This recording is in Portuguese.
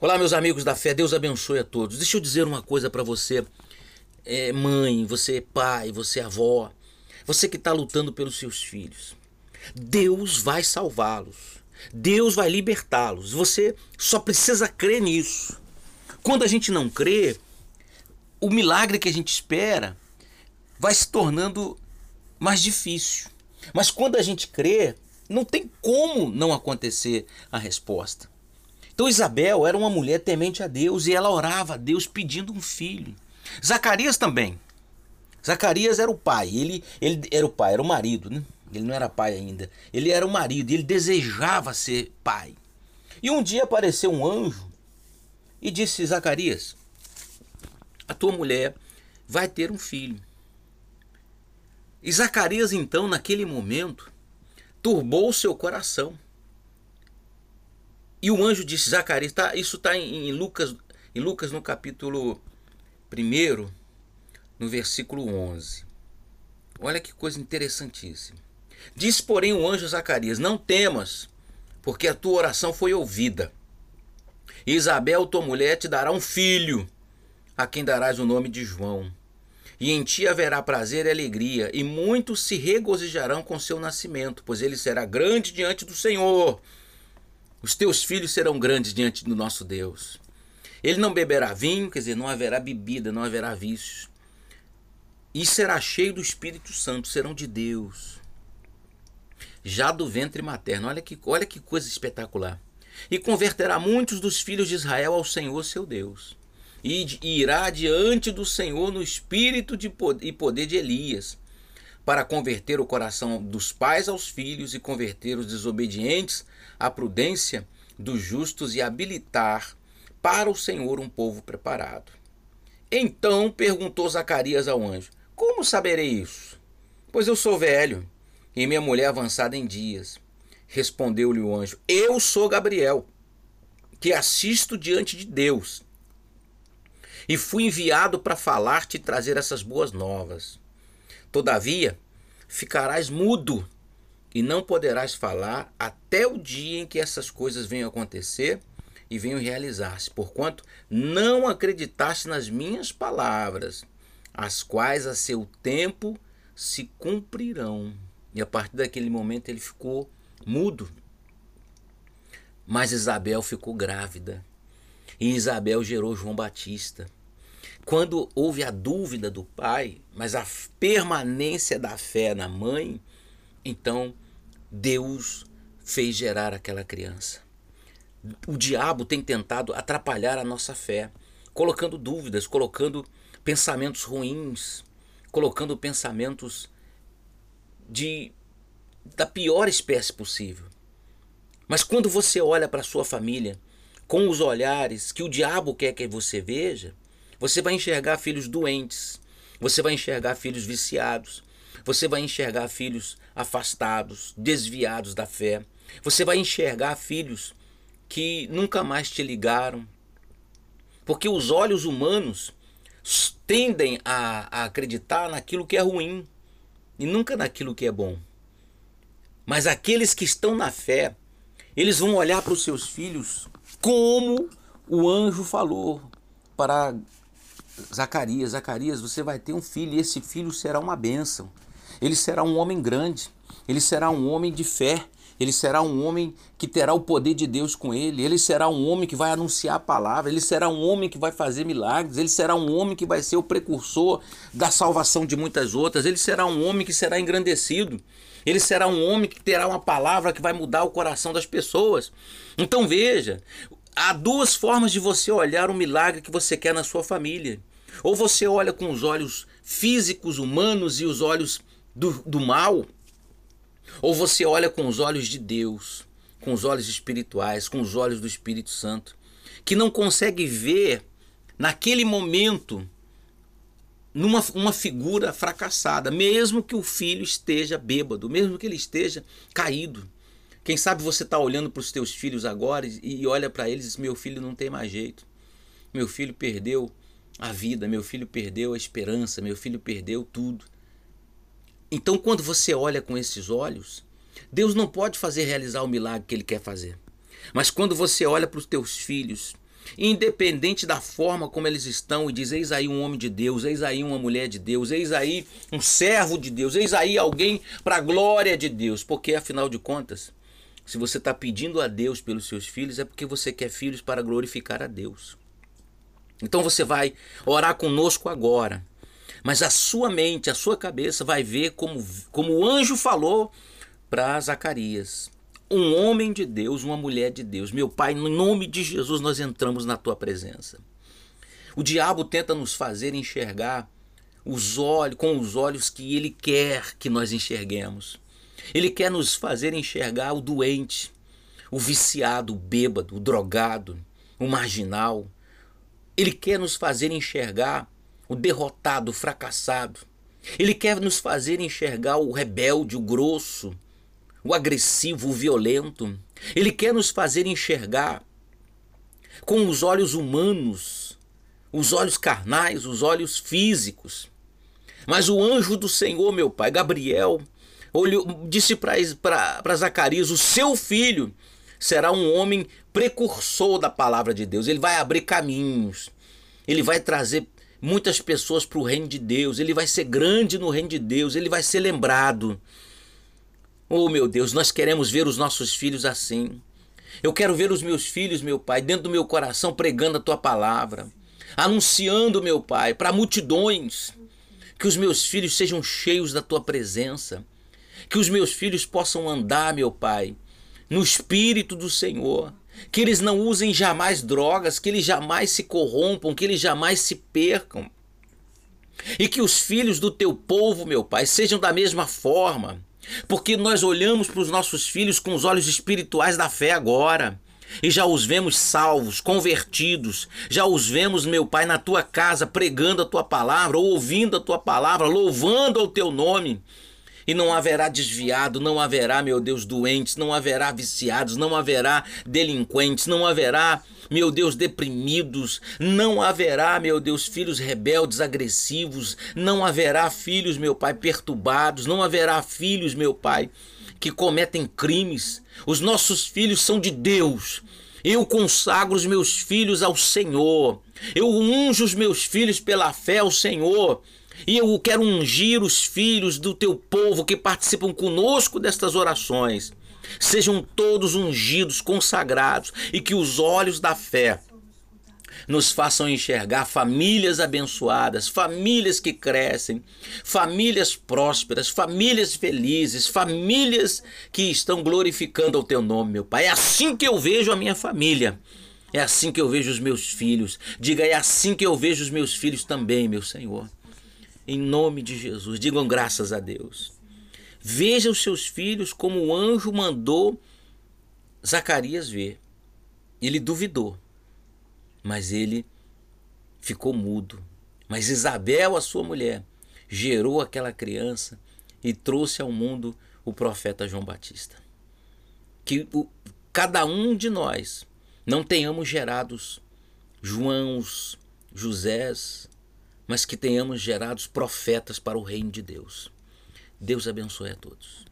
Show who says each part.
Speaker 1: Olá, meus amigos da fé, Deus abençoe a todos. Deixa eu dizer uma coisa para você, é, mãe, você pai, você avó, você que está lutando pelos seus filhos. Deus vai salvá-los, Deus vai libertá-los. Você só precisa crer nisso. Quando a gente não crê, o milagre que a gente espera vai se tornando mais difícil. Mas quando a gente crê, não tem como não acontecer a resposta. Então Isabel era uma mulher temente a Deus e ela orava a Deus pedindo um filho. Zacarias também. Zacarias era o pai, ele, ele era o pai, era o marido, né? Ele não era pai ainda. Ele era o marido, ele desejava ser pai. E um dia apareceu um anjo e disse: Zacarias, a tua mulher vai ter um filho. E Zacarias, então, naquele momento, turbou o seu coração. E o anjo disse, Zacarias, tá, isso está em, em, Lucas, em Lucas no capítulo 1, no versículo 11. Olha que coisa interessantíssima. Disse, porém, o anjo Zacarias: Não temas, porque a tua oração foi ouvida. Isabel, tua mulher, te dará um filho, a quem darás o nome de João. E em ti haverá prazer e alegria, e muitos se regozijarão com seu nascimento, pois ele será grande diante do Senhor. Os teus filhos serão grandes diante do nosso Deus. Ele não beberá vinho, quer dizer, não haverá bebida, não haverá vícios. E será cheio do Espírito Santo, serão de Deus. Já do ventre materno, olha que, olha que coisa espetacular. E converterá muitos dos filhos de Israel ao Senhor seu Deus e irá diante do Senhor no espírito de e poder de Elias, para converter o coração dos pais aos filhos e converter os desobedientes à prudência dos justos e habilitar para o Senhor um povo preparado. Então perguntou Zacarias ao anjo: Como saberei isso? Pois eu sou velho e minha mulher avançada em dias. Respondeu-lhe o anjo: Eu sou Gabriel, que assisto diante de Deus e fui enviado para falar-te e trazer essas boas novas. Todavia, ficarás mudo e não poderás falar até o dia em que essas coisas venham acontecer e venham realizar-se, porquanto não acreditaste nas minhas palavras, as quais a seu tempo se cumprirão. E a partir daquele momento ele ficou mudo. Mas Isabel ficou grávida. E Isabel gerou João Batista. Quando houve a dúvida do pai, mas a permanência da fé na mãe, então Deus fez gerar aquela criança. O diabo tem tentado atrapalhar a nossa fé, colocando dúvidas, colocando pensamentos ruins, colocando pensamentos de da pior espécie possível. Mas quando você olha para sua família com os olhares que o diabo quer que você veja, você vai enxergar filhos doentes, você vai enxergar filhos viciados, você vai enxergar filhos afastados, desviados da fé, você vai enxergar filhos que nunca mais te ligaram. Porque os olhos humanos tendem a, a acreditar naquilo que é ruim e nunca naquilo que é bom. Mas aqueles que estão na fé, eles vão olhar para os seus filhos como o anjo falou para Zacarias, Zacarias, você vai ter um filho e esse filho será uma bênção. Ele será um homem grande, ele será um homem de fé, ele será um homem que terá o poder de Deus com ele, ele será um homem que vai anunciar a palavra, ele será um homem que vai fazer milagres, ele será um homem que vai ser o precursor da salvação de muitas outras, ele será um homem que será engrandecido, ele será um homem que terá uma palavra que vai mudar o coração das pessoas. Então veja, há duas formas de você olhar o milagre que você quer na sua família. Ou você olha com os olhos físicos, humanos e os olhos do, do mal, ou você olha com os olhos de Deus, com os olhos espirituais, com os olhos do Espírito Santo, que não consegue ver naquele momento numa uma figura fracassada, mesmo que o filho esteja bêbado, mesmo que ele esteja caído. Quem sabe você está olhando para os teus filhos agora e olha para eles e diz: Meu filho não tem mais jeito. Meu filho perdeu a vida, meu filho perdeu a esperança, meu filho perdeu tudo. Então, quando você olha com esses olhos, Deus não pode fazer realizar o milagre que Ele quer fazer. Mas quando você olha para os teus filhos independente da forma como eles estão, e diz: Eis aí um homem de Deus, eis aí uma mulher de Deus, eis aí um servo de Deus, eis aí alguém para a glória de Deus, porque afinal de contas, se você está pedindo a Deus pelos seus filhos, é porque você quer filhos para glorificar a Deus. Então você vai orar conosco agora, mas a sua mente, a sua cabeça vai ver como, como o anjo falou para Zacarias um homem de Deus, uma mulher de Deus. Meu Pai, no nome de Jesus, nós entramos na tua presença. O diabo tenta nos fazer enxergar os olhos com os olhos que ele quer que nós enxerguemos. Ele quer nos fazer enxergar o doente, o viciado, o bêbado, o drogado, o marginal. Ele quer nos fazer enxergar o derrotado, o fracassado. Ele quer nos fazer enxergar o rebelde, o grosso, o agressivo, o violento. Ele quer nos fazer enxergar com os olhos humanos, os olhos carnais, os olhos físicos. Mas o anjo do Senhor, meu pai, Gabriel, olhou, disse para Zacarias: O seu filho será um homem precursor da palavra de Deus. Ele vai abrir caminhos, ele vai trazer muitas pessoas para o reino de Deus, ele vai ser grande no reino de Deus, ele vai ser lembrado. Oh, meu Deus, nós queremos ver os nossos filhos assim. Eu quero ver os meus filhos, meu Pai, dentro do meu coração pregando a tua palavra, anunciando, meu Pai, para multidões, que os meus filhos sejam cheios da tua presença, que os meus filhos possam andar, meu Pai, no espírito do Senhor, que eles não usem jamais drogas, que eles jamais se corrompam, que eles jamais se percam. E que os filhos do teu povo, meu Pai, sejam da mesma forma porque nós olhamos para os nossos filhos com os olhos espirituais da fé agora. E já os vemos salvos, convertidos, já os vemos, meu Pai, na tua casa pregando a tua palavra, ou ouvindo a tua palavra, louvando o teu nome. E não haverá desviado, não haverá, meu Deus, doentes, não haverá viciados, não haverá delinquentes, não haverá meu Deus, deprimidos, não haverá, meu Deus, filhos rebeldes, agressivos, não haverá filhos, meu Pai, perturbados, não haverá filhos, meu Pai, que cometem crimes. Os nossos filhos são de Deus. Eu consagro os meus filhos ao Senhor. Eu unjo os meus filhos pela fé ao Senhor. E eu quero ungir os filhos do teu povo que participam conosco destas orações. Sejam todos ungidos, consagrados e que os olhos da fé nos façam enxergar famílias abençoadas, famílias que crescem, famílias prósperas, famílias felizes, famílias que estão glorificando o teu nome, meu Pai. É assim que eu vejo a minha família. É assim que eu vejo os meus filhos. Diga, é assim que eu vejo os meus filhos também, meu Senhor. Em nome de Jesus, digam graças a Deus. Veja os seus filhos como o anjo mandou Zacarias ver. Ele duvidou, mas ele ficou mudo. Mas Isabel, a sua mulher, gerou aquela criança e trouxe ao mundo o profeta João Batista. Que o, cada um de nós não tenhamos gerados Joãos, Josés, mas que tenhamos gerados profetas para o reino de Deus. Deus abençoe a todos.